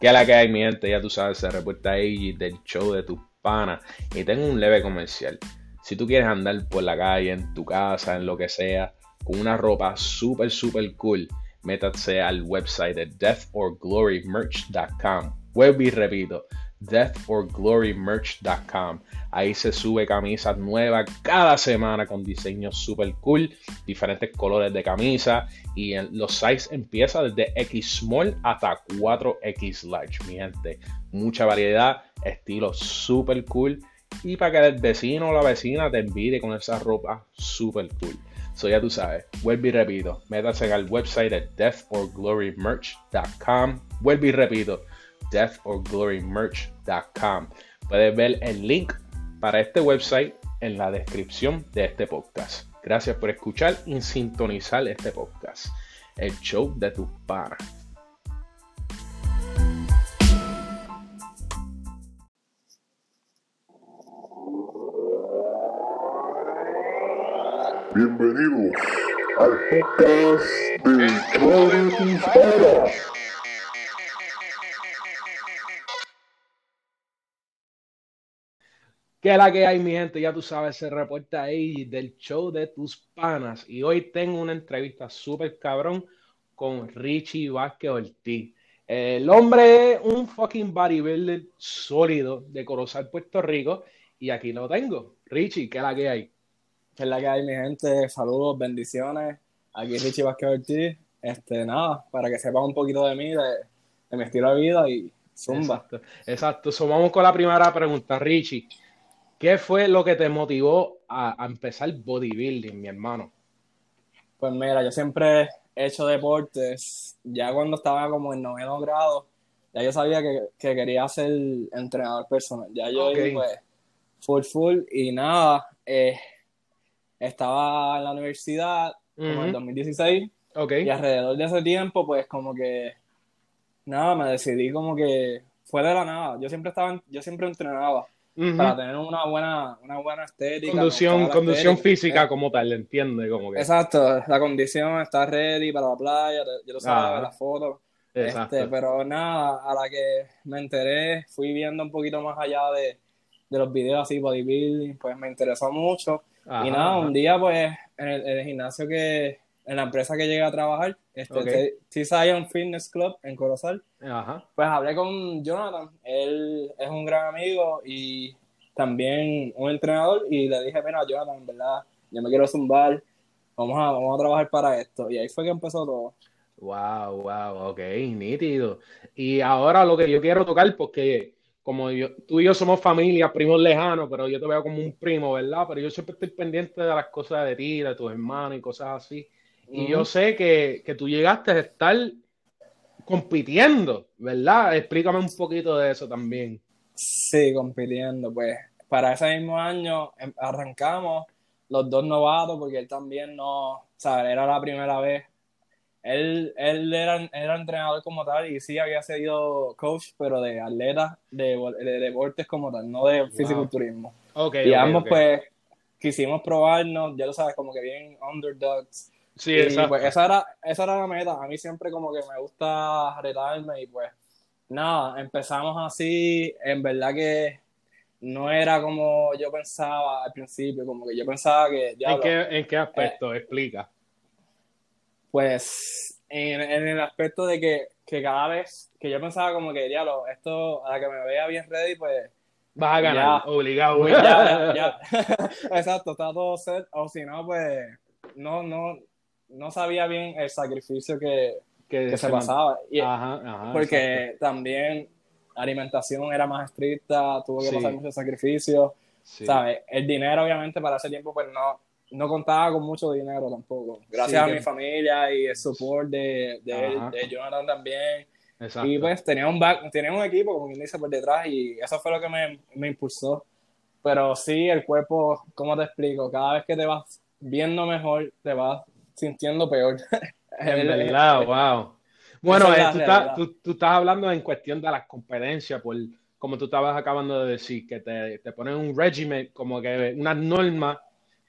Que la que hay, mi gente, ya tú sabes, se reporta ahí del show de tus panas. Y tengo un leve comercial. Si tú quieres andar por la calle, en tu casa, en lo que sea, con una ropa súper, súper cool, métase al website de deathorglorymerch.com. Vuelvo y repito, deathorglorymerch.com. Ahí se sube camisas nuevas cada semana con diseños super cool, diferentes colores de camisa y los size empieza desde X small hasta 4X large, mi gente. Mucha variedad, estilo super cool y para que el vecino o la vecina te envidie con esa ropa super cool. So ya tú sabes, vuelvo y repito, métase al website de deathorglorymerch.com. Vuelvo y repito, deathorglorymerch.com. Puedes ver el link para este website en la descripción de este podcast. Gracias por escuchar y sintonizar este podcast, el show de tus panas. Bienvenidos al podcast del show de tus. Que la que hay, mi gente, ya tú sabes, se reporta ahí del show de tus panas. Y hoy tengo una entrevista súper cabrón con Richie Vázquez Ortiz. El hombre es un fucking bodybuilder sólido de Corozal, Puerto Rico. Y aquí lo tengo. Richie, ¿qué es la que hay? ¿Qué es la que hay, mi gente? Saludos, bendiciones. Aquí Richie Vázquez Ortiz. Este, nada, para que sepan un poquito de mí, de, mi estilo de vida y zumba. Exacto. Exacto. So, vamos con la primera pregunta, Richie. ¿Qué fue lo que te motivó a, empezar bodybuilding, mi hermano? Pues mira, yo siempre he hecho deportes. Ya cuando estaba como en noveno grado, ya yo sabía que, quería ser entrenador personal. Ya yo pues full full y nada, eh, estaba en la universidad como en 2016 y alrededor de ese tiempo pues como que nada, me decidí como que fue de la nada. Yo siempre estaba, yo siempre entrenaba para tener una buena, una buena estética. Conducción, conducción física eh. como tal, ¿entiendes? Como que... Exacto, la condición está ready para la playa, yo lo sabía, las fotos. Este, pero nada, a la que me enteré, fui viendo un poquito más allá de, de los videos así, bodybuilding, pues me interesó mucho. y nada, un día pues en el, gimnasio que, en la empresa que llegué a trabajar, este, T-Zion Fitness Club en Corozal, pues hablé con Jonathan, él es un gran amigo y también un entrenador y le dije, mira, Jonathan, en verdad, yo me quiero zumbar, vamos a, vamos a trabajar para esto. Y ahí fue que empezó todo. Wow, wow, ok, nítido. Y ahora lo que yo quiero tocar, porque como yo, tú y yo somos familia, primos lejanos, pero yo te veo como un primo, ¿verdad? Pero yo siempre estoy pendiente de las cosas de ti, de tus hermanos y cosas así. Y yo sé que, que, tú llegaste a estar compitiendo, ¿verdad? Explícame un poquito de eso también. Sí, compitiendo. Pues para ese mismo año em, arrancamos los dos novatos porque él también no, ¿sabes? Era la primera vez. Él, él era, era entrenador como tal y sí había sido coach, pero de atletas, de, deportes como tal, no de fisiculturismo. Okay, y ambos pues quisimos probarnos, ya lo sabes, como que bien underdogs Sí, exacto. Pues esa era, esa era la meta. A mí siempre como que me gusta retarme y pues nada, empezamos así. En verdad que no era como yo pensaba al principio, como que yo pensaba que... ¿En, qué, ¿En qué aspecto? Eh, Explica. Pues en, el aspecto de que, que, cada vez que yo pensaba como que, diablo, esto a la que me vea bien ready, pues... Vas a ganar, obligado. Pues ya, ya. Exacto, está todo set. O si no, pues no, no, no sabía bien el sacrificio que, se, pasaba. porque también la alimentación era más estricta, tuvo que pasar muchos sacrificios. ¿sabes? El dinero, obviamente, para ese tiempo, pues no, no contaba con mucho dinero tampoco. Gracias a mi familia y el support de, de, Jonathan también. Y pues tenía un, back, tenía un equipo, como quien dice, por detrás y eso fue lo que me, me impulsó. Pero sí, el cuerpo, ¿cómo te explico? Cada vez que te vas viendo mejor, te vas sintiendo peor. en verdad, wow. Bueno, eh, tú, tú, estás hablando en cuestión de las competencias, por, como tú estabas acabando de decir, que te, te ponen un régimen, como que unas normas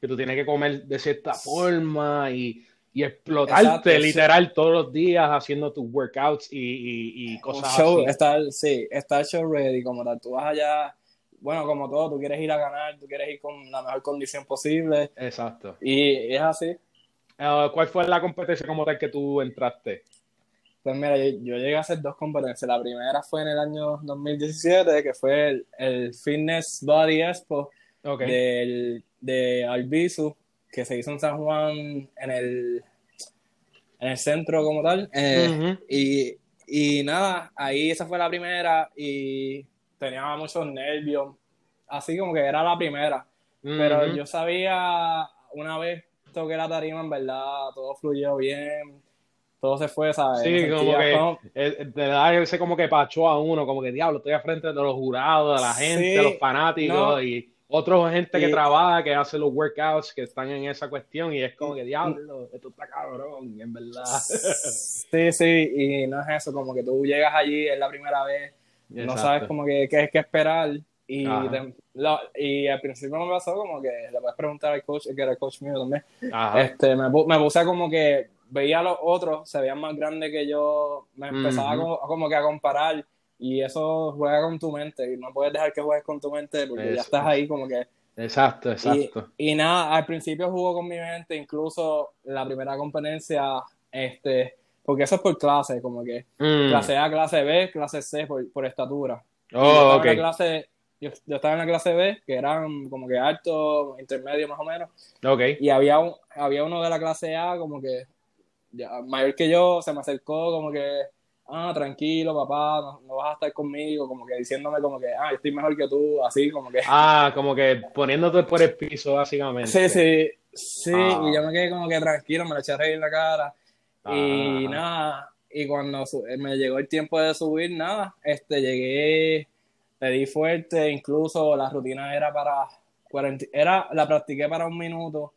que tú tienes que comer de cierta forma y y explotarte literal todos los días haciendo tus workouts y, y, cosas show, así. Estar, sí, estar show ready, como tal. Tú vas allá, bueno, como todo, tú quieres ir a ganar, tú quieres ir con la mejor condición posible. Exacto. Y es así. Uh, ¿Cuál fue la competencia como tal que tú entraste? Pues mira, yo, llegué a hacer dos competencias. La primera fue en el año 2017, que fue el, el Fitness Body Expo del, de Albizu, que se hizo en San Juan en el, en el centro como tal. Eh, y, y nada, ahí esa fue la primera y tenía muchos nervios. Así como que era la primera. Pero yo sabía, una vez toqué la tarima, en verdad, todo fluyó bien. Todo se fue, ¿sabes? Sí, como que te da ese como que pachó a uno, como que diablo, estoy al frente de los jurados, de la gente, de los fanáticos y otra gente que trabaja, que hace los workouts, que están en esa cuestión y es como que diablo, esto está cabrón, en verdad. Sí, sí, y no es eso, como que tú llegas allí, es la primera vez, no sabes como que qué es que esperar y, y al principio me pasó como que le puedes preguntar al coach, que era el coach mío también, este, me, me puse como que veía a los otros, se veían más grandes que yo, me empezaba como, que a comparar y eso juega con tu mente y no puedes dejar que juegues con tu mente porque ya estás ahí como que... Exacto, exacto. Y, nada, al principio jugó con mi mente, incluso la primera competencia, este, porque eso es por clase, como que mm. clase A, clase B, clase C por, estatura. Oh, ok. clase, yo, estaba en la clase B, que eran como que alto, intermedio más o menos. Ok. Y había, un, había uno de la clase A como que ya, mayor que yo, se me acercó como que, ah, tranquilo, papá, no, vas a estar conmigo, como que diciéndome como que, ah, estoy mejor que tú, así como que. Ah, como que poniéndote por el piso, básicamente. Sí, sí, sí, ah. y yo me quedé como que tranquilo, me lo eché a reír en la cara. Y ah. nada, y cuando me llegó el tiempo de subir, nada, este, llegué, le di fuerte, incluso la rutina era para 40, era, la practiqué para un minuto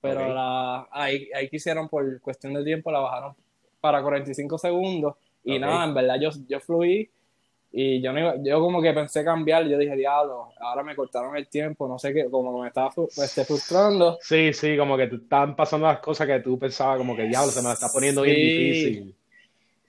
pero la, ahí, ahí quisieron, por cuestión de tiempo, la bajaron para 45 segundos. Y nada, en verdad yo, yo fluí y yo, no yo como que pensé cambiar. Yo dije, diablo, ahora me cortaron el tiempo, no sé qué, como me estaba esté frustrando. Sí, sí, como que te estaban pasando las cosas que tú pensabas, como que diablo, se me está poniendo bien difícil.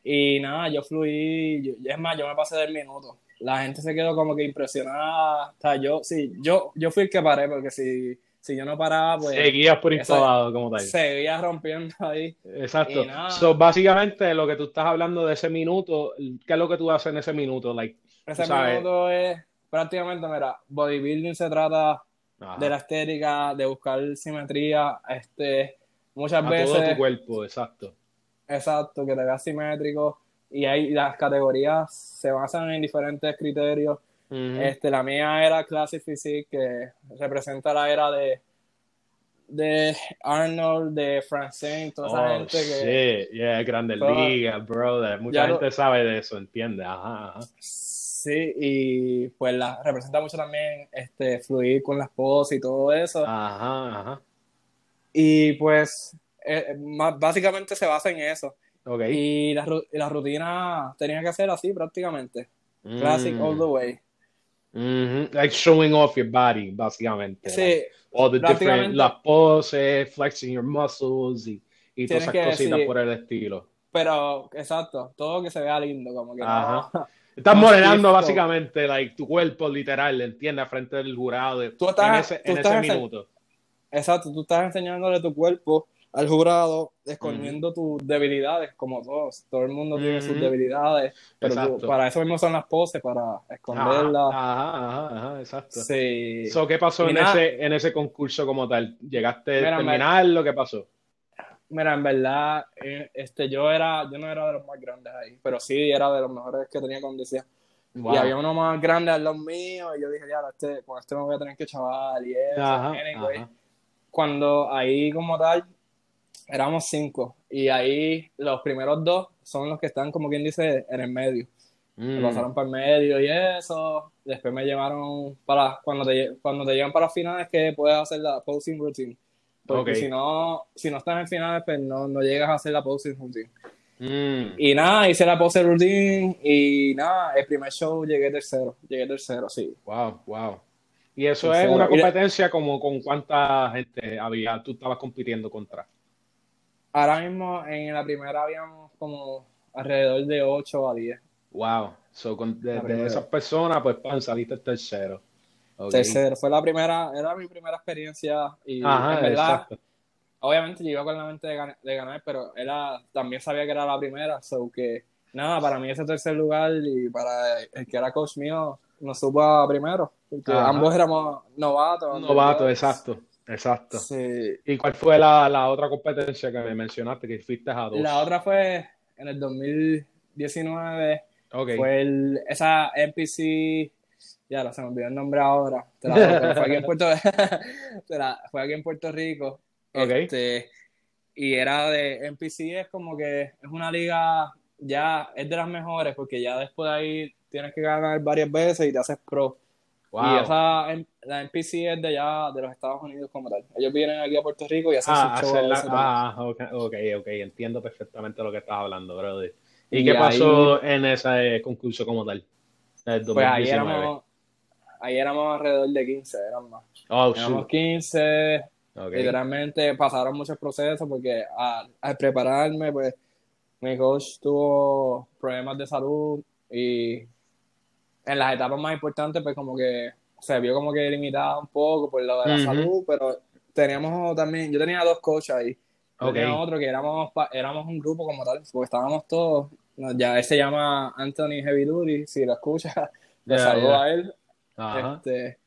Y nada, yo fluí, es más, yo me pasé del minuto. La gente se quedó como que impresionada. O sea, yo, sí, yo, yo fui el que paré, porque si si yo no paraba, pues. Seguías por instalado como tal. Seguías rompiendo ahí. Exacto. So, básicamente, lo que tú estás hablando de ese minuto, ¿qué es lo que tú haces en ese minuto? Like, ese minuto es prácticamente, mira, bodybuilding se trata de la estética, de buscar simetría, este, muchas A veces. Todo tu cuerpo, exacto. Exacto, que te veas simétrico. Y ahí las categorías se basan en diferentes criterios este, la mía era Classic Physique, que representa la era de, de Arnold, de Francine, toda esa oh, gente que. Sí, yeah, Grande Liga, brother. Mucha gente sabe de eso, entiende. Ajá, Sí, y pues la representa mucho también este fluir con las poses y todo eso. Ajá, ajá. Y pues eh, básicamente se basa en eso. Y la, la rutina tenía que ser así prácticamente. Classic all the mm. way. Like showing off your body, básicamente. Sí. all the different, las poses, flexing your muscles y, y todas esas cositas por el estilo. Pero, exacto, todo que se vea lindo, como que Ajá. Estás modelando básicamente like, tu cuerpo literal, ¿entiendes? Frente del jurado. Tú estás, en ese, minuto. Exacto, tú estás enseñándole tu cuerpo al jurado escondiendo tus debilidades, como todos. Todo el mundo tiene sus debilidades, pero para eso mismo son las poses, para esconderlas. Ajá, ajá, ajá, exacto. Sí. ¿Qué pasó en ese, en ese concurso como tal? ¿Llegaste a terminar lo que pasó? Mira, en verdad, eh, este, yo era, yo no era de los más grandes ahí, pero sí era de los mejores que tenía condición. Y había uno más grande al lado mío, y yo dije, ya, este, con este me voy a tener que chaval, y eso. Ajá, Cuando ahí como tal, éramos cinco. Y ahí los primeros dos son los que están, como quien dice, en el medio. Me mm. pasaron para el medio y eso. Después me llevaron para. Cuando te, cuando te llevan para finales, que puedes hacer la posing routine. Porque si no si no estás en finales, pues no, no llegas a hacer la posing routine. Mm. Y nada, hice la posing routine y nada, el primer show llegué tercero. Llegué tercero, sí. Wow, wow. Y eso es una competencia como con cuánta gente había, tú estabas compitiendo contra Ahora mismo en la primera habíamos como alrededor de 8 a 10. Wow. So, con, de, esas personas, pues, pan, saliste tercero. Tercero. Fue la primera, era mi primera experiencia y Ajá, en verdad, obviamente yo iba con la mente de, ganar, pero era, también sabía que era la primera, so que nada, para mí ese tercer lugar y para el que era coach mío, nos supo primero, porque ambos éramos novatos. Novatos, exacto. Exacto. Sí. ¿Y cuál fue la, la, otra competencia que me mencionaste que fuiste a dos? La otra fue en el 2019. Okay. Fue el, esa NPC, ya la se me olvidó el nombre ahora. Te la, fue, aquí en Puerto, fue aquí en Puerto Rico. Okay. Este, y era de NPC, es como que es una liga, ya es de las mejores, porque ya después de ahí tienes que ganar varias veces y te haces pro. Y esa, la NPC es de allá, de los Estados Unidos como tal. Ellos vienen aquí a Puerto Rico y hacen ah, su show. ah, ok, ok, entiendo perfectamente lo que estás hablando, brother. ¿Y, qué pasó en ese concurso como tal? Pues ahí éramos, ahí éramos alrededor de 15, eran más. Oh, éramos 15, literalmente pasaron muchos procesos porque al prepararme, pues mi coach tuvo problemas de salud y en las etapas más importantes, pues como que se vio como que limitado un poco por lo de la salud, pero teníamos también, yo tenía dos coaches ahí. Tenía otro que éramos, éramos un grupo como tal, porque estábamos todos. Ya él se llama Anthony Heavy Duty, si lo escuchas, le saludo a él. Este,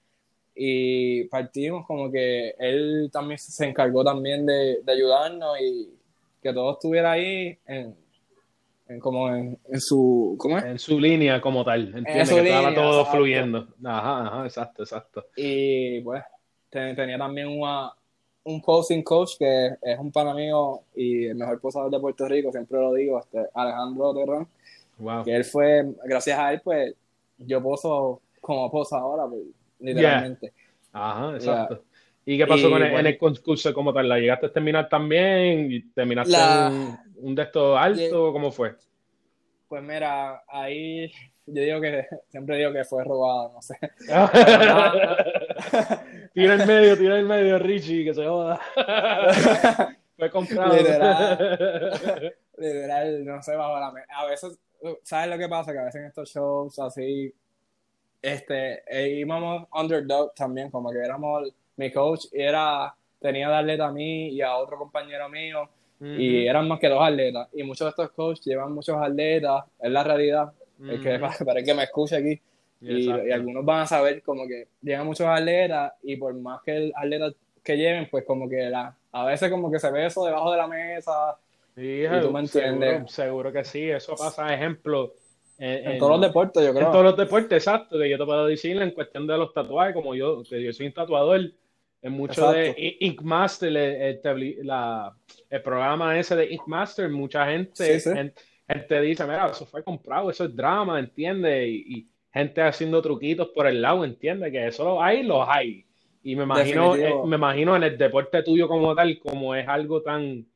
y partimos como que él también se encargó también de, de ayudarnos y que todo estuviera ahí en, como en, su ¿cómo es? en su línea como tal entiende que estaba todo fluyendo. Ajá ajá exacto exacto. Y pues tenía también una, un posing coach que es un pan amigo y el mejor posador de Puerto Rico siempre lo digo este Alejandro Terrón. Wow. que él fue gracias a él pues yo poso como posa ahora pues, literalmente. Ajá exacto ¿Y qué pasó con el, en el concurso como tal? ¿La llegaste a terminar también? ¿Y ¿Terminaste un, de estos alto? ¿Cómo fue? Pues mira, ahí yo digo que siempre digo que fue robado, no sé. tira en medio, tira en medio, Richie, que se joda. fue comprado. Literal, literal, no sé, bajo la A veces, ¿sabes lo que pasa? Que a veces en estos shows así, este, e íbamos underdog también, como que éramos mi coach era, tenía de atleta a mí y a otro compañero mío, y eran más que dos atletas. Y muchos de estos coaches llevan muchos atletas, es la realidad, es que, para, que me escuche aquí. Y, algunos van a saber como que llegan muchos atletas y por más que el atleta que lleven, pues como que la, a veces como que se ve eso debajo de la mesa. y tú me entiendes. Seguro, que sí, eso pasa, ejemplo. En, todos los deportes, yo creo. En todos los deportes, exacto, que yo te puedo decir en cuestión de los tatuajes, como yo, que yo soy un tatuador, en mucho de Ink Master, el, la, el, programa ese de Ink Master, mucha gente, gente, dice, mira, eso fue comprado, eso es drama, ¿entiendes? Y, gente haciendo truquitos por el lado, ¿entiendes? Que eso lo hay, los hay. Y me imagino, eh, me imagino en el deporte tuyo como tal, como es algo tan,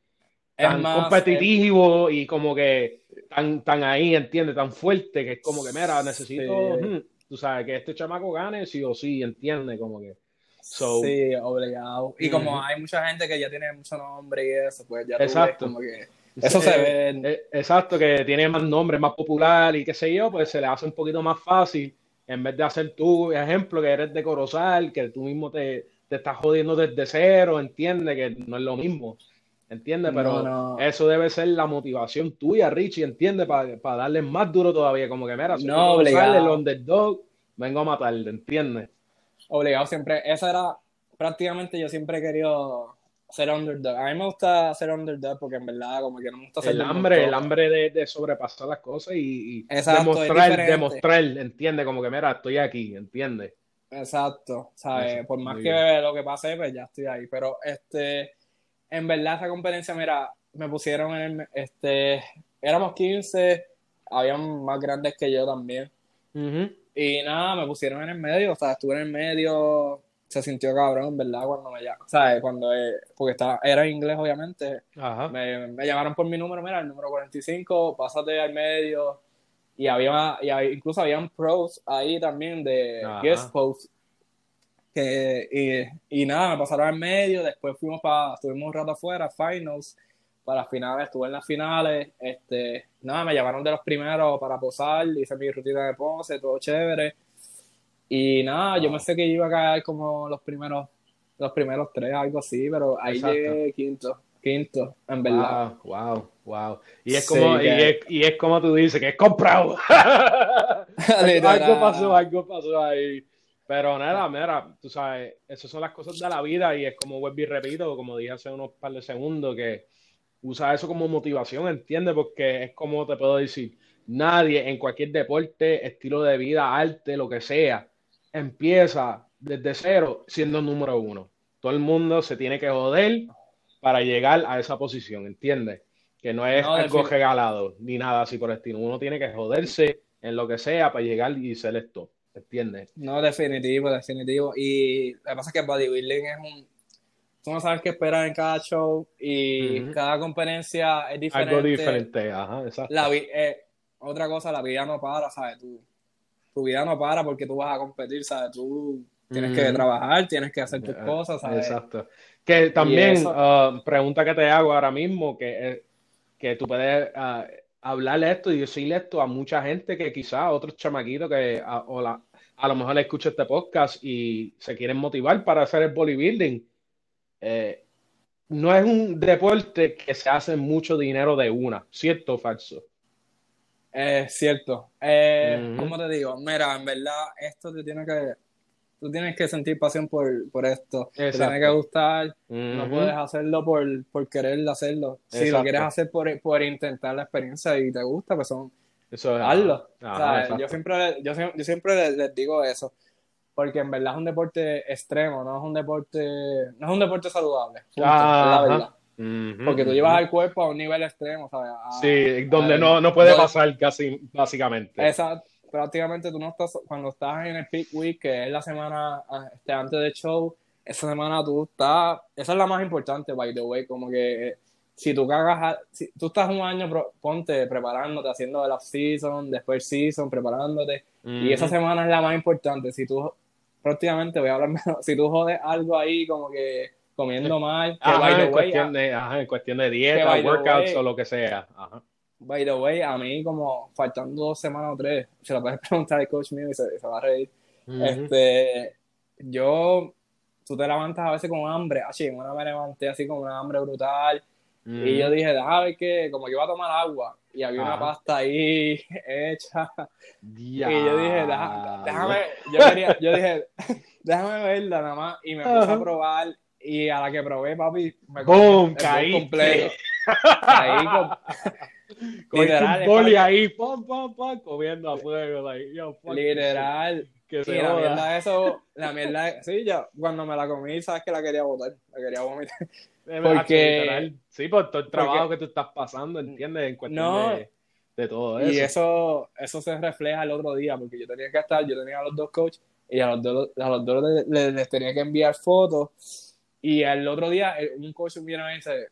tan competitivo y como que tan, tan ahí, ¿entiendes? Tan fuerte que es como que, mira, necesito, tú sabes, que este chamaco gane sí o sí, ¿entiendes? Como que sí, obligado. Y como hay mucha gente que ya tiene mucho nombre y eso, pues ya exacto. como que eso se ve. Eh, exacto, que tiene más nombre, más popular y qué sé yo, pues se le hace un poquito más fácil en vez de hacer tu ejemplo que eres de Corozal, que tú mismo te, te estás jodiendo desde cero, entiende que no es lo mismo. ¿Entiendes? Pero eso debe ser la motivación tuya, Richie, ¿entiendes? Para darle más duro todavía. Como que, mira, si no, el underdog, vengo a matarte, ¿entiendes? Obligado siempre. Esa era prácticamente yo siempre he querido ser underdog. A mí me gusta ser underdog porque en verdad como que no me gusta ser el hambre, el hambre de, de, sobrepasar las cosas y, y demostrar, demostrar, entiende como que mira, estoy aquí, entiende. Exacto, ¿sabes? Por más que lo que pase, pues ya estoy ahí. Pero este, en verdad esa competencia, mira, me pusieron en el, este, éramos 15, habían más grandes que yo también. Y nada, me pusieron en el medio, o sea, estuve en el medio, se sintió cabrón, ¿verdad? Cuando me llamaron, ¿sabes? Cuando, eh, porque estaba, era inglés, obviamente. Me, me, llamaron por mi número, mira, el número 45, pásate al medio. Y había, y incluso habían pros ahí también de guest posts. Que, y, y nada, me pasaron al medio, después fuimos para, estuvimos un rato afuera, finals, para las finales, estuve en las finales, este, nada, me llamaron de los primeros para posar, hice mi rutina de pose, todo chévere. Y nada, yo me sé que iba a caer como los primeros, los primeros tres, algo así, pero ahí llegué quinto, quinto, en verdad. Wow, wow, Y es como, y, es, y, es, como tú dices, que es comprado. algo pasó, algo pasó ahí. Pero nada, mira, tú sabes, esas son las cosas de la vida y es como vuelvo y repito, como dije hace unos par de segundos, que usa eso como motivación, ¿entiendes? Porque es como te puedo decir, nadie en cualquier deporte, estilo de vida, arte, lo que sea, empieza desde cero siendo número uno. Todo el mundo se tiene que joder para llegar a esa posición, ¿entiendes? Que no es algo regalado ni nada así por el estilo. Uno tiene que joderse en lo que sea para llegar y ser esto, ¿entiendes? No, definitivo, definitivo. Y lo que pasa es que bodybuilding es un tú no sabes qué esperar en cada show y cada conferencia es diferente. Algo diferente, ajá, exacto. La eh, otra cosa, la vida no para, ¿sabes? Tú, tu vida no para porque tú vas a competir, ¿sabes? Tú tienes que trabajar, tienes que hacer tus eh, cosas, ¿sabes? Exacto. Que también, uh, pregunta que te hago ahora mismo, que, eh, que tú puedes uh, hablarle esto y decirle esto a mucha gente que quizás otros chamaquitos que a, o la, a lo mejor le escucha este podcast y se quieren motivar para hacer el bodybuilding eh, no es un deporte que se hace mucho dinero de una, ¿cierto o falso? Es cierto. Eh, ¿Cómo te digo? Mira, en verdad, esto te tiene que. Tú tienes que sentir pasión por, por esto. Te tiene que gustar. No puedes hacerlo por, por querer hacerlo. Si lo quieres hacer por, por intentar la experiencia y te gusta, pues son. Eso es. Hazlo. yo siempre, yo, yo siempre les digo eso porque en verdad es un deporte extremo, no es un deporte, no es un deporte saludable. la verdad. porque tú llevas al cuerpo a un nivel extremo, ¿sabes? sí, donde no, no puede pasar casi, básicamente. Exacto. Prácticamente tú no estás, cuando estás en el peak week, que es la semana este, antes del show, esa semana tú estás, esa es la más importante, by the way, como que si tú cagas, si tú estás un año, ponte preparándote, haciendo el off-season, después season, preparándote, y esa semana es la más importante. Si tú prácticamente voy a hablar menos. Si tú jodes algo ahí, como que comiendo mal, en, cuestión de, en cuestión de dieta, workouts o lo que sea. By the way, a mí, como faltando dos semanas o tres, se lo puedes preguntar al coach mío y se, va a reír. Este, yo, tú te levantas a veces con hambre, así, una me levanté así con una hambre brutal. Y yo dije, déjame que, como que iba a tomar agua, y había una pasta ahí hecha. Y yo dije, déjame, yo, quería, yo dije, déjame verla nada más. Y me puse a probar. Y a la que probé, papi, me ¡Bum! Caí. completo. Caí con. literal, boli ahí, pum, pum, pum, comiendo a fuego. Like, yo, literal. Que se y la mierda eso, la mierda, sí, ya, cuando me la comí, sabes que la quería botar, la quería vomitar. Porque... Sí, por todo el trabajo que tú estás pasando, ¿entiendes? En cuestión de, todo eso. Y eso, eso se refleja el otro día, porque yo tenía que estar, yo tenía a los dos coaches y a los dos, a los dos les, tenía que enviar fotos. Y el otro día un coach me viene y me dice,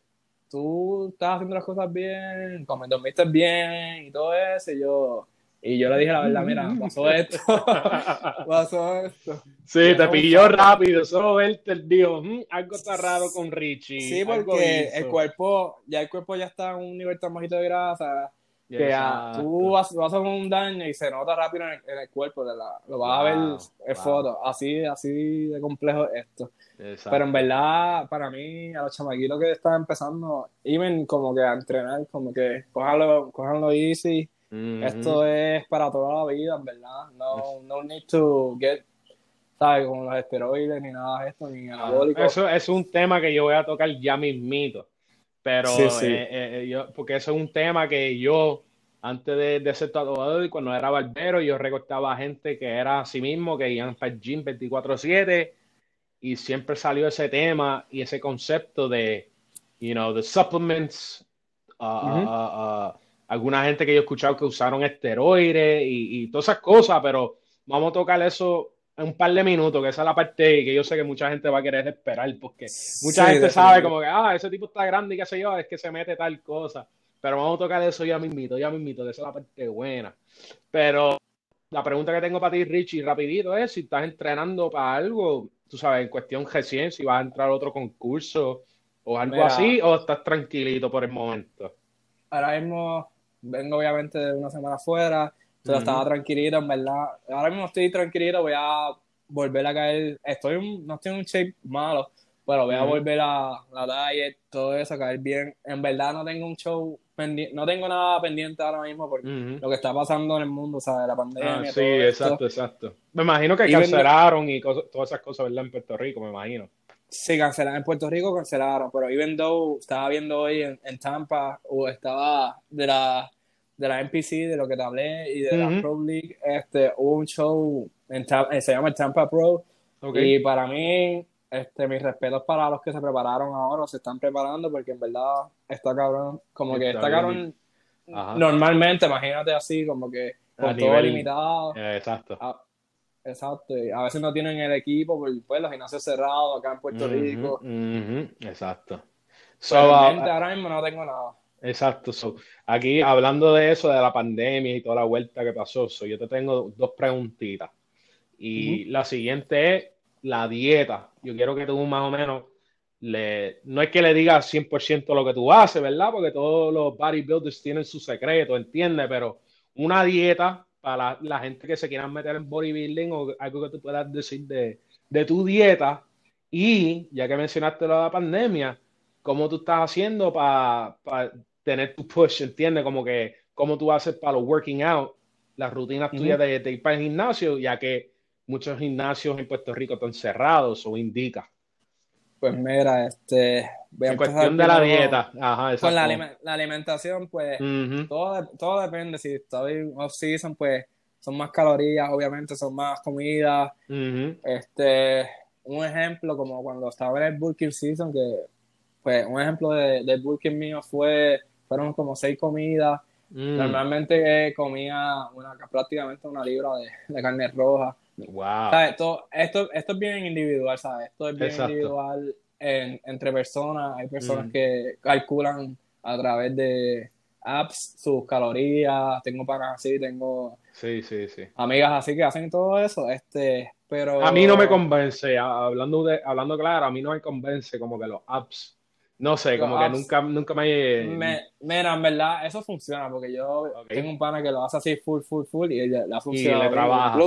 tú estás haciendo las cosas bien, dormiste bien y todo eso. Y yo, y yo le dije la verdad, mira, pasó esto, pasó esto. Sí, te pilló rápido, solo verte dijo, mm, algo está raro con Richie. Sí, porque el cuerpo, ya el cuerpo ya está en un nivel tan bajito de grasa, que tú vas, vas, a hacer un daño y se nota rápido en el, cuerpo, lo vas a ver en fotos, así, así de complejo esto. Pero en verdad, para mí, a los chamaquitos que están empezando, iban como que a entrenar, como que cójanlo, cójanlo easy esto es para toda la vida, en verdad. No, no need to get, ¿sabes? Con los esteroides ni nada de esto, ni anabólicos. Eso es un tema que yo voy a tocar ya mismito. Pero, sí, sí. Eh, eh, eh, yo, porque eso es un tema que yo, antes de, de ser tatuador y cuando era barbero, yo recortaba a gente que era así mismo, que iban para el gym 24-7 y siempre salió ese tema y ese concepto de, you know, the supplements, uh, uh, uh, alguna gente que yo he escuchado que usaron esteroides y, todas esas cosas, pero vamos a tocar eso en un par de minutos, que esa es la parte que yo sé que mucha gente va a querer esperar, porque mucha gente sabe como que, ah, ese tipo está grande y qué sé yo, es que se mete tal cosa, pero vamos a tocar eso ya mismito, ya mismito, esa es la parte buena. Pero la pregunta que tengo para ti, Richie, rapidito es, si estás entrenando para algo, tú sabes, en cuestión recién, si vas a entrar a otro concurso, ¿O algo así? ¿O estás tranquilito por el momento? Ahora mismo vengo obviamente de una semana afuera, pero estaba tranquilito, en verdad. Ahora mismo estoy tranquilito, voy a volver a caer. Estoy no estoy en un shape malo, pero voy a volver a la diet, todo eso, a caer bien. En verdad no tengo un show no tengo nada pendiente ahora mismo por lo que está pasando en el mundo, ¿sabes? La pandemia. Ah, sí, exacto, exacto. Me imagino que cancelaron y todas esas cosas, ¿verdad? En Puerto Rico, me imagino. Sí, cancelaron. En Puerto Rico cancelaron, pero even though estaba viendo hoy en, Tampa, o estaba de la, de la NPC, de lo que te hablé, y de la Pro League, este, hubo un show, en eh, se llama el Tampa Pro, y para mí este, mis respetos para los que se prepararon ahora, o se están preparando, porque en verdad está cabrón, como que está cabrón normalmente, imagínate así, como que con todo limitado. Eh, exacto. A, exacto, y a veces no tienen el equipo, por pues los gimnasios cerrados acá en Puerto Rico. exacto. So, uh, ahora mismo no tengo nada. Exacto. aquí hablando de eso, de la pandemia y toda la vuelta que pasó, yo te tengo dos preguntitas. Y la siguiente es, la dieta. Yo quiero que tú más o menos le, no es que le digas 100% lo que tú haces, ¿verdad? Porque todos los bodybuilders tienen su secreto, ¿entiendes? Pero una dieta para la, gente que se quieran meter en bodybuilding o algo que tú puedas decir de, de tu dieta. Y ya que mencionaste la pandemia, ¿cómo tú estás haciendo para tener tu push, ¿entiendes? Como que, ¿cómo tú haces para los working out, las rutinas tuyas de, de ir para el gimnasio, ya que muchos gimnasios en Puerto Rico están cerrados o indica. Pues mira, este. En cuestión de la dieta. Ajá, con la, la, alimentación, pues todo, todo depende. Si estoy off-season, pues son más calorías, obviamente son más comidas. Este, un ejemplo, como cuando estaba en el bulking season, que pues un ejemplo de, del bulking mío fue, fueron como seis comidas. Mm. Normalmente comía una, prácticamente una libra de, de carne roja. Wow. Esto, esto, esto, es bien individual, ¿sabes? Esto es bien individual entre personas. Hay personas mm. que calculan a través de apps sus calorías. Tengo panas así, tengo sí, sí, sí. amigas así que hacen todo eso. Este, pero... A mí no me convence, hablando, de, hablando claro, a mí no me convence como que los apps. No sé, como que nunca, nunca me... me... Mira, en verdad, eso funciona porque yo tengo un pana que lo hace así full, full, full y la funciona. Y le trabaja.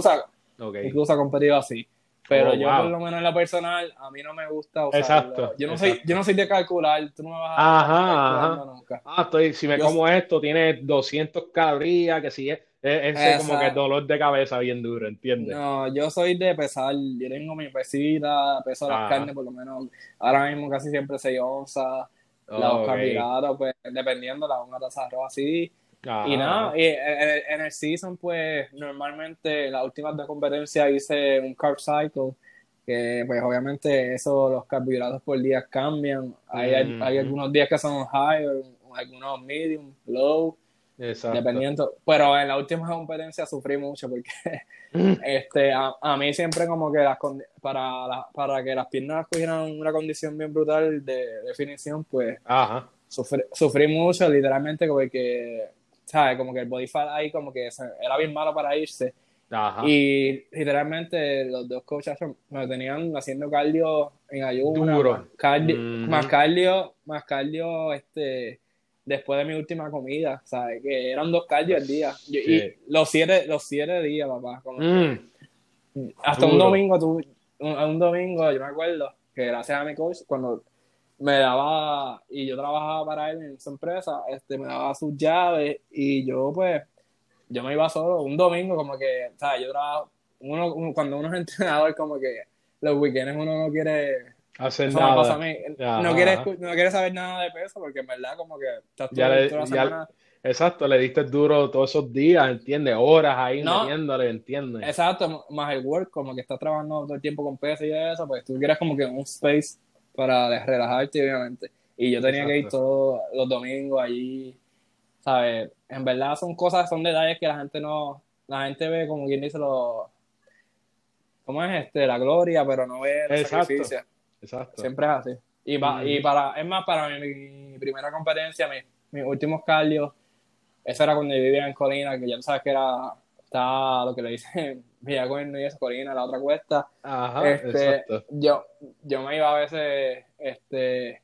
Incluso ha competido así. Pero oh, yo, por lo menos en la personal, a mí no me gusta usarlo. Exacto. Yo no, Soy, yo no soy de calcular, tú no me vas a ajá, ajá. nunca. Ah, estoy, si me como esto, tiene 200 calorías, que si es, es, como que dolor de cabeza bien duro, ¿entiendes? No, yo soy de pesar, yo tengo mi pesita, peso las carnes por lo menos, ahora mismo casi siempre 6 onzas, los carbohidratos, pues dependiendo, la una taza de arroz así, y nada, en, el season, pues normalmente las últimas dos competencias hice un carb cycle, que pues obviamente eso, los carbohidratos por día cambian. Hay, hay algunos días que son high, algunos medium, low, dependiendo. Pero en la última competencia sufrí mucho porque este, a, mí siempre como que las para, para que las piernas cogieran una condición bien brutal de definición, pues Sufrí, sufrí mucho, literalmente, porque ¿sabes? Como que el body fat ahí como que era bien malo para irse. Y literalmente los dos coaches me tenían haciendo cardio en ayuno. Cardio, Más cardio, más cardio, este, después de mi última comida, ¿sabes? Que eran dos cardios al día. Y los siete, los siete días, papá. Mm. hasta un domingo, tú, un, un domingo, yo me acuerdo que gracias a mi coach, cuando me daba, y yo trabajaba para él en su empresa, este, me daba sus llaves y yo pues, yo me iba solo un domingo como que, ¿sabes? Yo trabajo, uno, cuando uno es entrenador como que los weekends uno no quiere hacer nada. no, quiere, no quiere saber nada de peso porque en verdad como que estás ya le, toda la semana... Exacto, le diste duro todos esos días, ¿entiendes? Horas ahí no, metiéndole, ¿entiendes? Exacto, más el work, como que estás trabajando todo el tiempo con peso y eso, pues tú quieres como que un space para relajarte, obviamente. Y yo tenía que ir todos los domingos allí, ¿sabes? En verdad son cosas, son detalles que la gente no, la gente ve como quien dice lo, ¿cómo es este? La gloria, pero no ve el sacrificio. Exacto. Siempre es así. Y, y para, es más, para mi, primera competencia, mis, mis últimos cardios, eso era cuando yo vivía en Colina, que ya sabes que era, está lo que le dicen Villacuerno y esa Corina, la otra cuesta. Ajá, este, Yo, yo me iba a veces, este,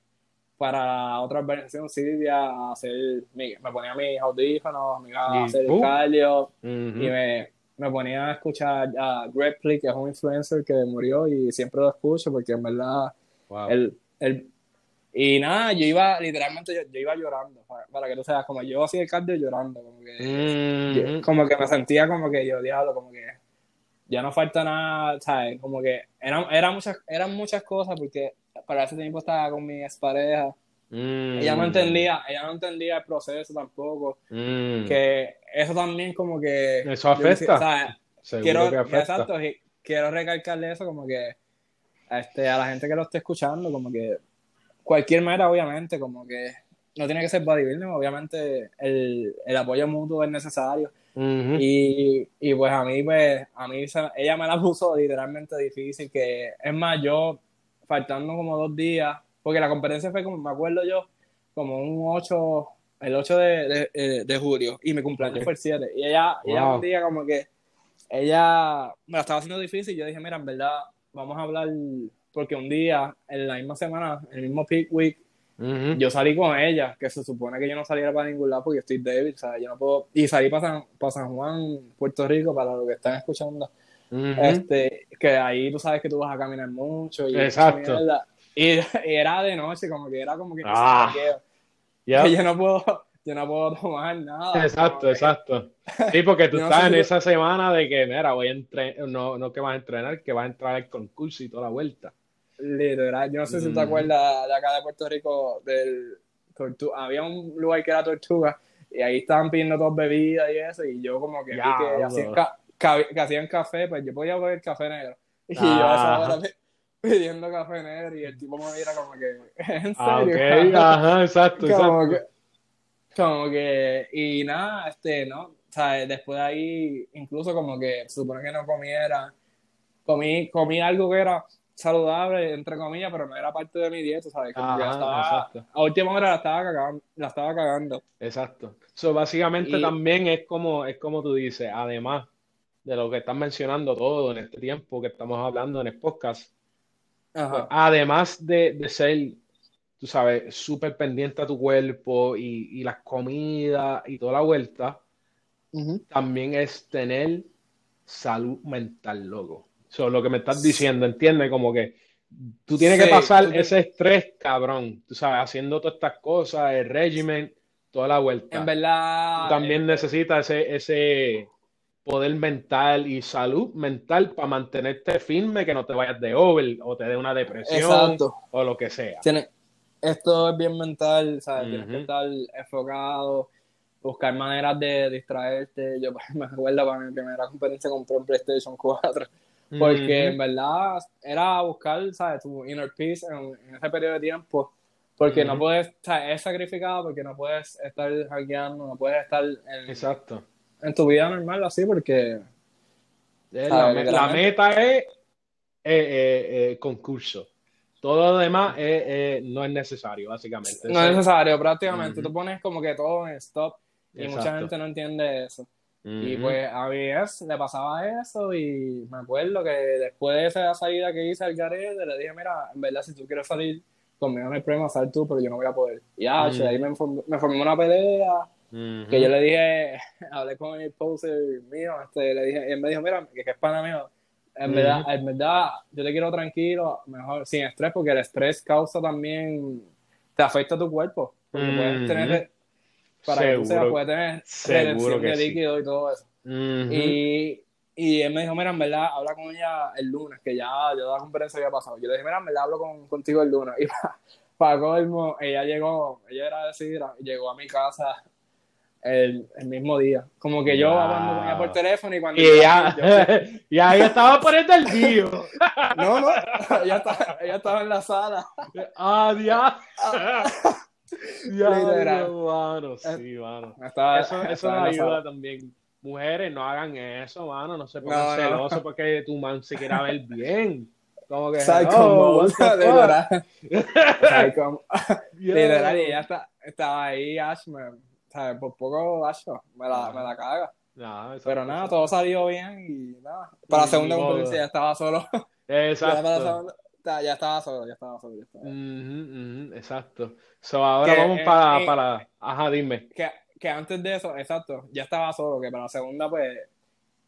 para otra organización Silvia a hacer, me, ponía mis audífonos, me iba a hacer el cardio y me, me, ponía a escuchar a Greg que es un influencer que murió y siempre lo escucho porque en verdad el, y nada, yo iba, literalmente, yo, iba llorando, para, que tú sepas, como yo hacía el cardio llorando, como que, como que me sentía como que yo, diablo, como que ya no falta nada, ¿sabes? Como que eran, eran, muchas, eran muchas cosas porque para ese tiempo estaba con mi expareja. Ella no entendía, ella no entendía el proceso tampoco. Que eso también como que... Eso afecta. quiero, Exacto, quiero recalcarle eso como que este, a la gente que lo esté escuchando, como que cualquier meta, obviamente, como que no tiene que ser bodybuilding, obviamente el, el apoyo mutuo es necesario. y, y, pues a mí, pues, a mí ella me la puso literalmente difícil, que es más, yo faltando como dos días, porque la competencia fue como, me acuerdo yo, como un 8, el 8 de, de, de julio, y mi cumpleaños fue el 7, y ella, ella un día como que, ella me la estaba haciendo difícil, y yo dije, mira, en verdad, vamos a hablar porque un día, en la misma semana, en el mismo peak week, yo salí con ella, que se supone que yo no saliera para ningún lado porque estoy débil, sea, Yo no puedo... Y salí para San, Juan, Puerto Rico, para los que están escuchando. este, que ahí tú sabes que tú vas a caminar mucho. Y Exacto. Y, era de noche, como que era como que... Ah, yo no puedo yo no puedo tomar nada. Exacto, exacto. Sí, porque tú estás en esa semana de que, mira, voy a entrenar, no, no que vas a entrenar, que vas a entrar al concurso y toda la vuelta. Literal, yo no sé si te mm. acuerdas de acá de Puerto Rico, del Tortuga. Había un lugar que era Tortuga y ahí estaban pidiendo dos bebidas y eso, y yo como que vi que hacían, que hacían, café, pues yo podía beber café negro. Y yo a esa hora pidiendo café negro y el tipo me mira como que, ¿en ah, serio? Ah, Ajá, exacto, exacto. Como que, y nada, este, ¿no? O sea, después de ahí, incluso como que supone que no comiera, comí, comí algo que era saludable, entre comillas, pero no era parte de mi dieta, ¿sabes? Estaba, a última hora la estaba cagando. La estaba cagando. Exacto. So, básicamente también es como, es como tú dices, además de lo que estás mencionando todo en este tiempo que estamos hablando en el podcast, pues, además de, de ser tú sabes, súper pendiente a tu cuerpo y, y las comidas y toda la vuelta, también es tener salud mental, loco. Es lo que me estás diciendo, ¿entiendes? Como que tú tienes que pasar ese estrés, cabrón, tú sabes, haciendo todas estas cosas, el régimen, toda la vuelta. En verdad. Tú también necesitas ese, ese poder mental y salud mental para mantenerte firme, que no te vayas de over o te dé una depresión o lo que sea. Tiene, esto es bien mental, ¿sabes? Tienes que estar enfocado, buscar maneras de distraerte. Yo me acuerdo para mi primera competencia compré un PlayStation 4, porque en verdad era buscar, ¿sabes? Tu inner peace en, ese periodo de tiempo. Porque no puedes, o sea, es sacrificado porque no puedes estar hackeando, no puedes estar en, Exacto. en tu vida normal así porque... La, meta es eh, eh, eh, concurso. Todo lo demás no es necesario, básicamente. No es necesario, prácticamente. Tú pones como que todo en stop y mucha gente no entiende eso. Y pues a mí es, le pasaba eso y me acuerdo que después de esa salida que hice al garete, le dije, mira, en verdad si tú quieres salir, conmigo no hay problema, sal tú, pero yo no voy a poder. Y ah, ahí me, me formé una pelea que yo le dije, hablé con el poser mío, este, le dije, y él me dijo, mira, que, que es pana mío, en, verdad, en verdad, yo te quiero tranquilo, mejor sin estrés, porque el estrés causa también, te afecta a tu cuerpo. Porque puedes tener, para seguro, que tú puedes tener retención de líquido y todo eso. y, y él me dijo, mira, en verdad, habla con ella el lunes, que ya yo la conferencia había pasado. Yo le dije, mira, en verdad, hablo con, contigo el lunes. Y para, para colmo, ella llegó, ella era decidida, llegó a mi casa el, el, mismo día. Como que yo hablando con ella por teléfono y cuando. Y ya, ya ella estaba poniendo el tío. no, no, ella estaba, ella estaba en la sala. Ah, ya. Ya, mano, sí, mano. eso eso ayuda también. Mujeres, no hagan eso, mano. No se pongan no, celosos no. porque tu man se quiera ver bien. Como que. Psycho ella está, estaba ahí, Ashman ¿sabes? Por poco, macho, me la, me la caga. Pero nada, todo salió bien y nada. Para la segunda conferencia ya estaba solo. Exacto. Ya estaba solo, ya estaba solo. Ya estaba. exacto. So, ahora vamos para, para... Ajá, dime. Que, que antes de eso, exacto, ya estaba solo, que para la segunda, pues,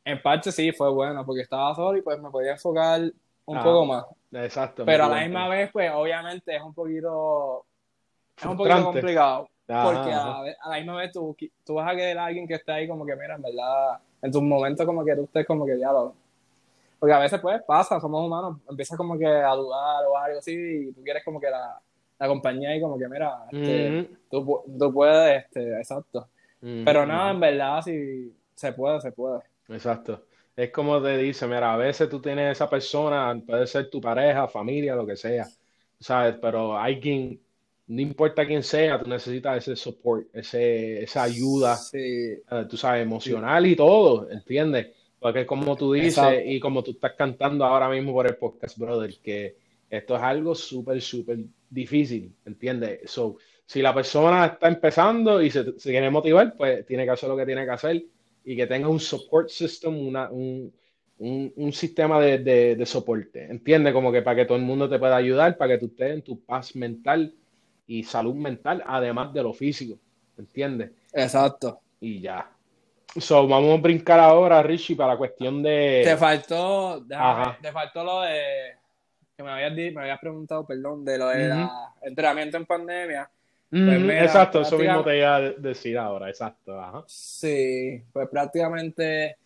en parte sí fue bueno, porque estaba solo y pues me podía enfocar un poco más. Exacto. Pero a la misma vez, pues, obviamente es un poquito, es un poquito complicado. porque a, la misma vez tú, tú vas a querer a alguien que está ahí como que, mira, en verdad, en tus momentos como que tú estés como que ya lo... Porque a veces pues pasa, somos humanos, empiezas como que a dudar o algo así y tú quieres como que la, la compañía y como que, mira, este, tú, tú, puedes, este, exacto. Pero nada, en verdad, si se puede, se puede. Exacto. Es como te dice, mira, a veces tú tienes esa persona, puede ser tu pareja, familia, lo que sea, ¿sabes? Pero alguien, no importa quién sea, tú necesitas ese support, ese, esa ayuda, eh, tú sabes, emocional y todo, ¿entiendes? Porque como tú dices y como tú estás cantando ahora mismo por el podcast, brother, que esto es algo súper, súper difícil, ¿entiendes? So, si la persona está empezando y se, quiere motivar, pues tiene que hacer lo que tiene que hacer y que tenga un support system, una, un, un, sistema de, de, soporte, ¿entiendes? Como que para que todo el mundo te pueda ayudar, para que tú estés en tu paz mental y salud mental, además de lo físico, ¿entiendes? Exacto. Y ya. So, vamos a brincar ahora, Richie, para la cuestión de... Te faltó, te faltó lo de que me habías, me habías preguntado, perdón, de lo de entrenamiento en pandemia. Pues exacto, eso mismo te iba a decir ahora, exacto. Ajá. Sí, pues prácticamente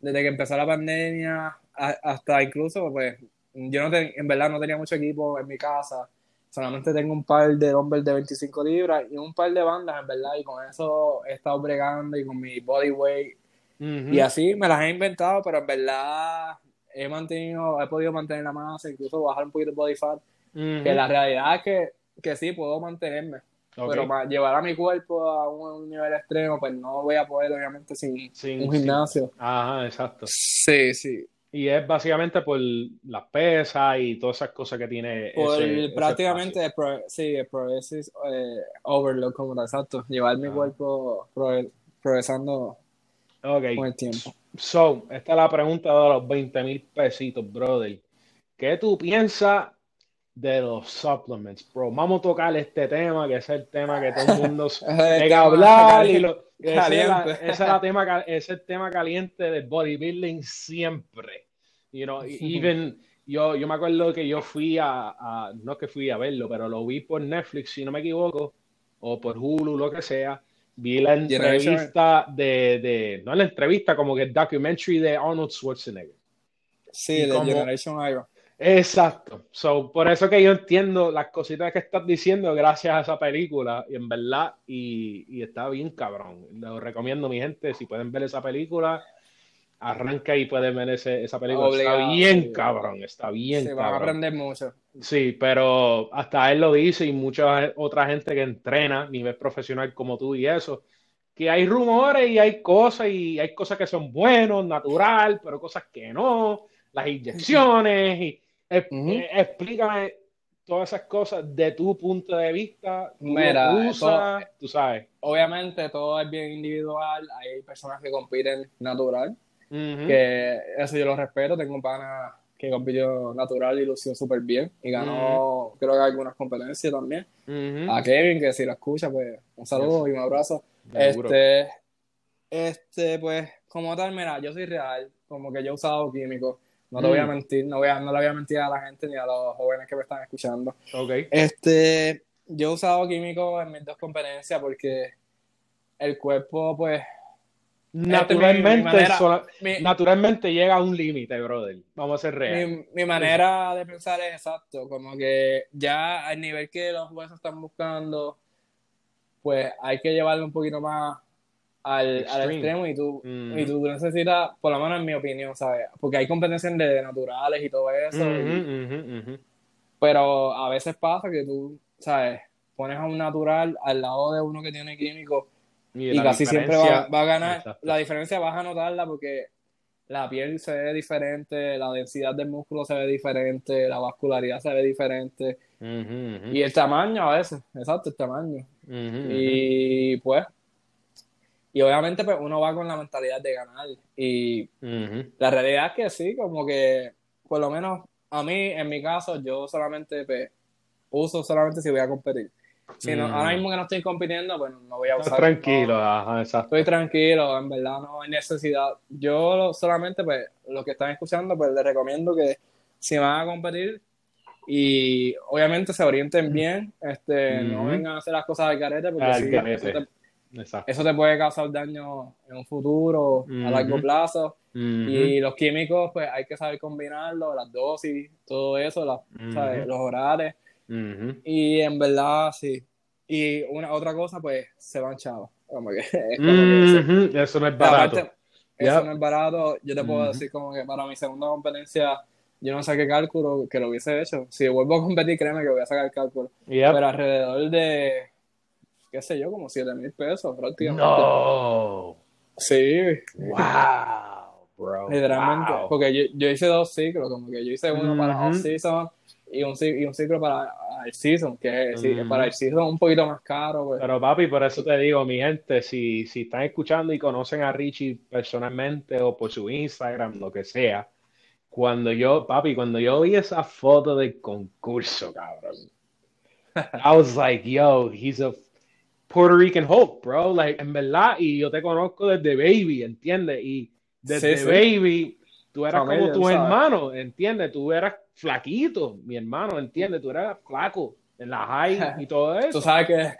desde que empezó la pandemia hasta incluso, pues yo no en verdad no tenía mucho equipo en mi casa, solamente tengo un par de dumbbells de 25 libras y un par de bandas, en verdad, y con eso he estado bregando y con mi body weight. Y así me las he inventado, pero en verdad he mantenido, he podido mantener la masa, incluso bajar un poquito el body fat. Que la realidad es que, que sí, puedo mantenerme. Pero para llevar a mi cuerpo a un, nivel extremo, pues no voy a poder, obviamente, sin, un gimnasio. Ajá, exacto. Sí, sí. Y es básicamente por las pesas y todas esas cosas que tiene. Por prácticamente, sí, el progressive eh, overload, como tal, exacto. Llevar mi cuerpo progresando con el tiempo. So, esta es la pregunta de los 20 mil pesitos, brother. ¿Qué tú piensas de los supplements, bro? Vamos a tocar este tema, que es el tema que todo el mundo que hablar. Y lo, ese, es la, tema, es el tema caliente del bodybuilding siempre. You know, even, yo, yo me acuerdo que yo fui a, a, no que fui a verlo, pero lo vi por Netflix, si no me equivoco, o por Hulu, lo que sea Vi la entrevista de, de, no la entrevista, como que el documentary de Arnold Schwarzenegger. Sí, de Generation Iron. Exacto. So, por eso que yo entiendo las cositas que estás diciendo gracias a esa película, y en verdad, y, y está bien cabrón. Lo recomiendo, mi gente, si pueden ver esa película, arranca y puedes ver esa película. está bien cabrón, está bien Se va a aprender mucho. Sí, pero hasta él lo dice y mucha otra gente que entrena, nivel profesional como tú y eso, que hay rumores y hay cosas y hay cosas que son buenos, natural, pero cosas que no, las inyecciones y eh, explícame todas esas cosas de tu punto de vista. Mira, tú sabes. Obviamente todo es bien individual, hay personas que compiten natural, que eso yo lo respeto, tengo un pana que compitió natural y lució súper bien y ganó creo que algunas competencias también. A Kevin, que si lo escucha, pues un saludo y un abrazo. Este, este, pues como tal, mira, yo soy real, como que yo he usado químicos. No te voy a mm. mentir, no, voy a, no le voy a mentir a la gente ni a los jóvenes que me están escuchando. Okay. Este, yo he usado químicos en mis dos competencias porque el cuerpo, pues, Naturalmente, naturalmente llega a un límite, brother. Vamos a ser reales. Mi, manera de pensar es exacto, como que ya al nivel que los huesos están buscando, pues hay que llevarlo un poquito más al, extremo y tú, mm. y tú necesitas, por lo menos en mi opinión, ¿sabes? Porque hay competencias de naturales y todo eso. pero a veces pasa que tú, ¿sabes? Pones a un natural al lado de uno que tiene químico y, casi siempre va, a ganar. La diferencia vas a notarla porque la piel se ve diferente, la densidad del músculo se ve diferente, la vascularidad se ve diferente. Y el tamaño a veces, exacto, el tamaño. y pues, y obviamente pues uno va con la mentalidad de ganar. Y la realidad es que sí, como que por lo menos a mí, en mi caso, yo solamente pues, uso solamente si voy a competir. Si no, ahora mm. mismo que no estoy compitiendo, pues no voy a usar. tranquilo, ajá, exacto. Estoy tranquilo, en verdad no hay necesidad. Yo solamente, pues, los que están escuchando, pues les recomiendo que si van a competir y obviamente se orienten bien, este, no vengan a hacer las cosas al carete porque si eso, te, puede causar daño en un futuro, a largo plazo. Y los químicos, pues hay que saber combinarlo, las dosis, todo eso, los horarios. Y en verdad, sí. Y una otra cosa, pues se van chavos. Como que, Eso no es barato. eso no es barato. Yo te puedo decir como que para mi segunda competencia yo no saqué cálculo que lo hubiese hecho. Si vuelvo a competir, créeme que voy a sacar cálculo. Pero alrededor de, qué sé yo, como 7 mil pesos prácticamente. No. Sí. Wow, bro. Literalmente. Porque yo, yo, hice dos ciclos, como que yo hice uno para off-season y un, y un ciclo para el season, que sí, para el season un poquito más caro. Pues. Pero papi, por eso te digo, mi gente, si, si están escuchando y conocen a Richie personalmente o por su Instagram, lo que sea, cuando yo, papi, cuando yo vi esa foto del concurso, cabrón, I was like, yo, he's a Puerto Rican Hulk, bro, like, en verdad, y yo te conozco desde Baby, ¿entiendes? Y desde Baby, tú eras como tu hermano, ¿entiendes? Tú eras flaquito, mi hermano, ¿entiendes? Tú eras flaco en la high y todo eso. Tú sabes que,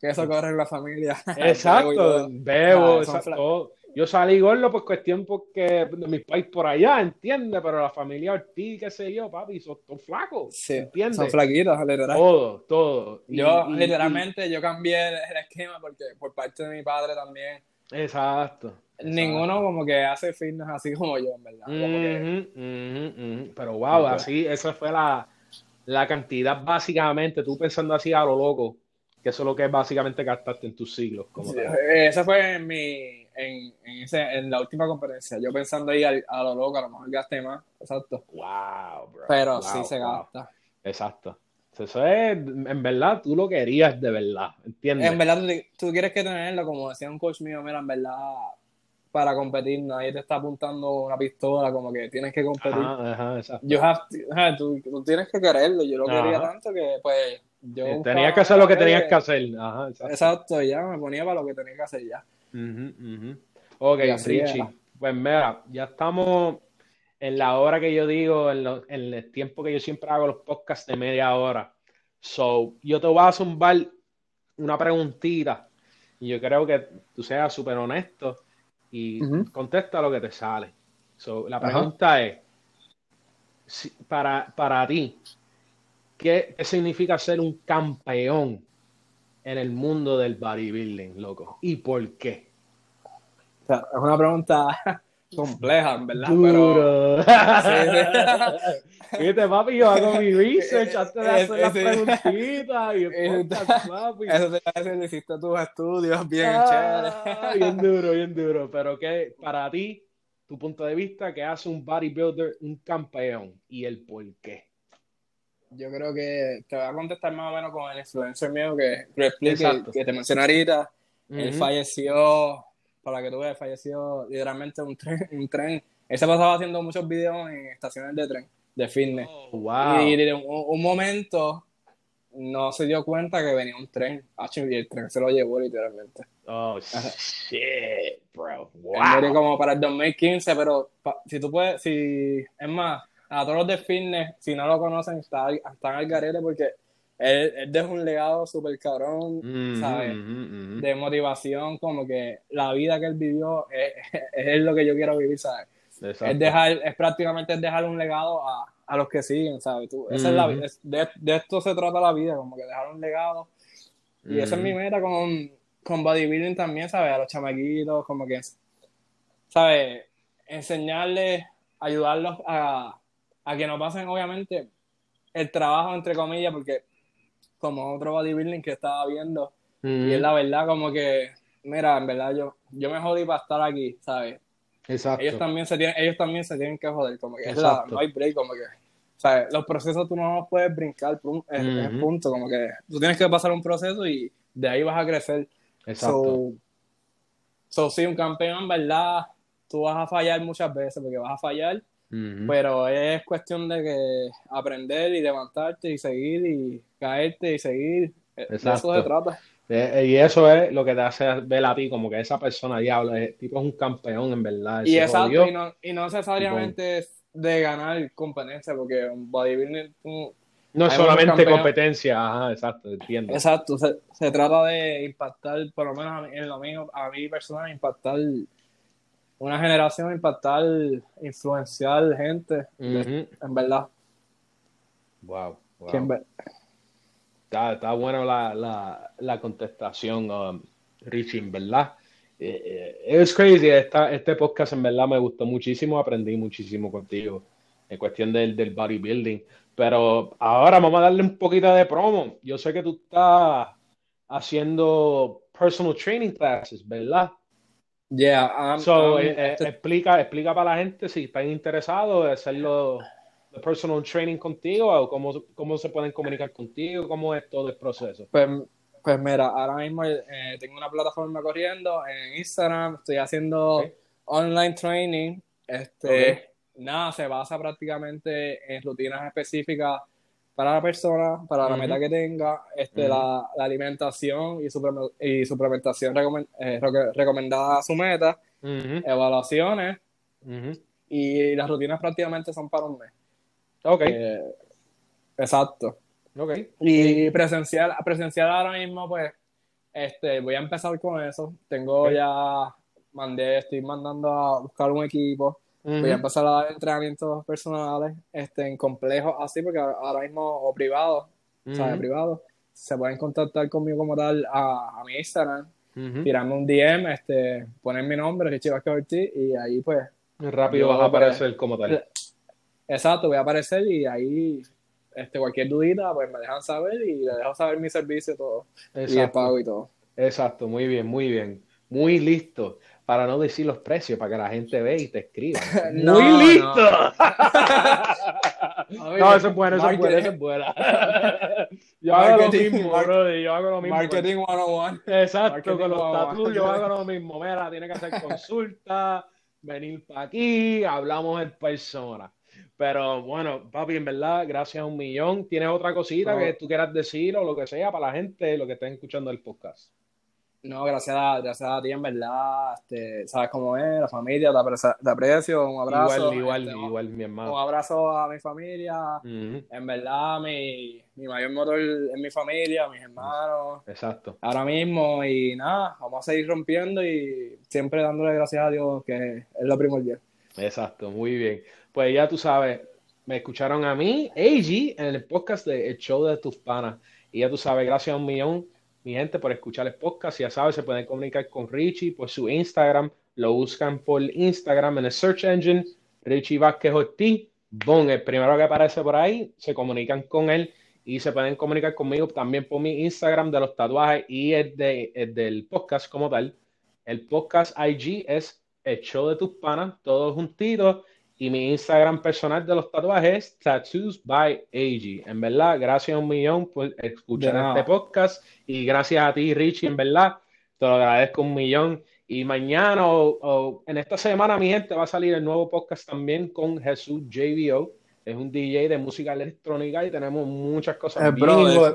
que eso corre en la familia. Exacto, bebo, exacto. Yo salí gordo por cuestión porque de mis países por allá, ¿entiendes? Pero la familia Ortiz, qué sé yo, papi, son flacos, sí, ¿entiendes? Son flaquitos, literal. Todo, todo. yo, literalmente, yo cambié el esquema porque por parte de mi padre también. Exacto. Ninguno como que hace fitness así como yo, en verdad. Pero wow, así, esa fue la, la cantidad básicamente, tú pensando así a lo loco, que eso es lo que básicamente gastaste en tus siglos. Como sí, esa fue mi, en, en, ese, en la última conferencia, yo pensando ahí a, lo loco, a lo mejor gasté más, exacto. Wow, bro. Pero sí se gasta. Exacto. Eso es, en verdad, tú lo querías de verdad, ¿entiendes? En verdad, tú, tú quieres que tenerlo, como decía un coach mío, mira, en verdad, para competir, nadie te está apuntando una pistola, como que tienes que competir. Ajá, exacto. tú, tú, tienes que quererlo, yo lo quería tanto que pues yo... Tenías que hacer lo que tenías que hacer. Ajá, exacto. exacto. ya me ponía para lo que tenía que hacer ya. Ok, Richie, pues mira, ya estamos en la hora que yo digo, en, en el tiempo que yo siempre hago los podcasts de media hora. So, yo te voy a zumbar una preguntita y yo creo que tú seas súper honesto y contesta lo que te sale. la pregunta es, para, para ti, ¿qué, significa ser un campeón en el mundo del bodybuilding, loco? ¿Y por qué? es una pregunta compleja, en verdad. Duro. Viste, papi, yo hago mi research antes de hacer las preguntitas. Y papi. Eso te hace hiciste tus estudios bien ah, chévere. Bien duro, bien duro. Pero que para ti, tu punto de vista, que hace un bodybuilder un campeón y el por qué? Yo creo que te voy a contestar más o menos con el influencer mío que, que, que te mencioné ahorita. Él falleció para que tú veas, falleció literalmente un tren, un tren. Él se pasaba haciendo muchos videos en estaciones de tren, de fitness. Oh, y en un, momento no se dio cuenta que venía un tren. Y el tren se lo llevó literalmente. Oh, shit, bro. Wow. como para el 2015, pero si tú puedes, si, es más, a todos los de fitness, si no lo conocen, están, están al garete porque él, él deja un legado súper cabrón, ¿sabes? De motivación, como que la vida que él vivió es, es, lo que yo quiero vivir, ¿sabes? Es, dejar, es prácticamente dejar un legado a, a los que siguen, ¿sabes? Tú, esa es la, de, de, esto se trata la vida, como que dejar un legado. Y esa es mi meta con, con bodybuilding también, ¿sabes? A los chamaquitos, como que, ¿sabes? Enseñarles, ayudarlos a, a que no pasen, obviamente, el trabajo, entre comillas, porque como otro bodybuilding que estaba viendo. Y es la verdad, como que, mira, en verdad yo, yo me jodí para estar aquí, ¿sabes? Exacto. Ellos también se tienen, ellos también se tienen que joder, como que es la, no hay break, como que, ¿sabes? Los procesos tú no los puedes brincar, es, punto, como que tú tienes que pasar un proceso y de ahí vas a crecer. Exacto. So, so sí, un campeón, en verdad, tú vas a fallar muchas veces, porque vas a fallar, pero es cuestión de que aprender y levantarte y seguir y caerte y seguir. Exacto. eso se trata. Eh, y eso es lo que te hace ver a ti como que esa persona diablo, es, tipo es un campeón en verdad. Y exacto, y no, y no necesariamente es de ganar competencia, porque un bodybuilding no es solamente competencia, ajá, exacto, entiendo. Exacto, se, se, trata de impactar, por lo menos en lo mío, a mí personal, impactar una generación, impactar, influenciar gente, en verdad. Wow, wow. Está, está buena la, la, la, contestación, um, Richie, en verdad. Eh, eh, es crazy, esta, este podcast en verdad me gustó muchísimo, aprendí muchísimo contigo en cuestión del, del bodybuilding. Pero ahora vamos a darle un poquito de promo. Yo sé que tú estás haciendo personal training classes, ¿verdad? Yeah. so, eh, eh, explica, explica para la gente si están interesados en hacerlo de personal training contigo o cómo, cómo se pueden comunicar contigo, cómo es todo el proceso. Pues, pues mira, ahora mismo eh, tengo una plataforma corriendo en Instagram, estoy haciendo online training. Este, nada, se basa prácticamente en rutinas específicas para la persona, para la meta que tenga, este, la, alimentación y, y suplementación eh, recomendada a su meta, evaluaciones y las rutinas prácticamente son para un mes. Ok. Eh, exacto. Ok. Y presencial, presencial ahora mismo, pues, este, voy a empezar con eso. Tengo ya, mandé, estoy mandando a buscar un equipo Voy a empezar a dar entrenamientos personales este, en complejos así, porque ahora mismo, o privados, o sea, privados, se pueden contactar conmigo como tal a, a mi Instagram, tirarme un DM, este, poner mi nombre, Richie Vázquez Ortiz, y ahí pues... Rápido vas a aparecer como tal. Exacto, voy a aparecer y ahí este, cualquier dudita, pues me dejan saber y le dejo saber mi servicio todo. Y el pago y todo. Exacto, muy bien, muy bien. Muy listo para no decir los precios, para que la gente vea y te escriba. ¡Muy listo! No. eso es bueno, eso es bueno, eso es bueno. Yo hago lo mismo, bro, yo hago lo mismo. Marketing 101. Exacto, con los tatuos yo hago lo mismo. Mira, tiene que hacer consulta, venir para aquí, hablamos en persona. Pero bueno, papi, en verdad, gracias a un millón. ¿Tienes otra cosita que tú quieras decir o lo que sea para la gente, lo que estén escuchando el podcast? No, gracias a, gracias a ti, en verdad. Este, sabes cómo es, la familia, te, aprecio, un abrazo. Igual, igual, este, igual, mi hermano. Un abrazo a mi familia. En verdad, mi, mi mayor motor es mi familia, mis hermanos. Exacto. Ahora mismo, y nada, vamos a seguir rompiendo y siempre dándole gracias a Dios, que es lo primordial. Exacto, muy bien. Pues ya tú sabes, me escucharon a mí, AG, en el podcast de El Show de tus Panas. Y ya tú sabes, gracias a un millón mi gente, por escuchar el podcast. Ya sabes, se pueden comunicar con Richie por su Instagram. Lo buscan por Instagram en el search engine. Richie Vázquez Ortiz. Boom, el primero que aparece por ahí. Se comunican con él y se pueden comunicar conmigo también por mi Instagram de los tatuajes y el, de, del podcast como tal. El podcast IG es el show de tus panas, todos juntitos. Y mi Instagram personal de los tatuajes, Tattoos by AG. En verdad, gracias a un millón por escuchar este podcast. Y gracias a ti, Richie, en verdad. Te lo agradezco un millón. Y mañana o, en esta semana, mi gente, va a salir el nuevo podcast también con Jesús JBO. Es un DJ de música electrónica y tenemos muchas cosas. El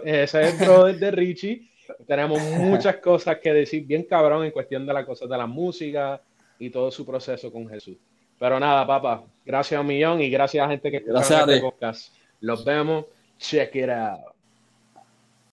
Ese es el brother de Richie. tenemos muchas cosas que decir bien cabrón en cuestión de las cosas de la música y todo su proceso con Jesús. Pero nada, papá, gracias a un millón y gracias a la gente que escucha este podcast. Los vemos. Check it out.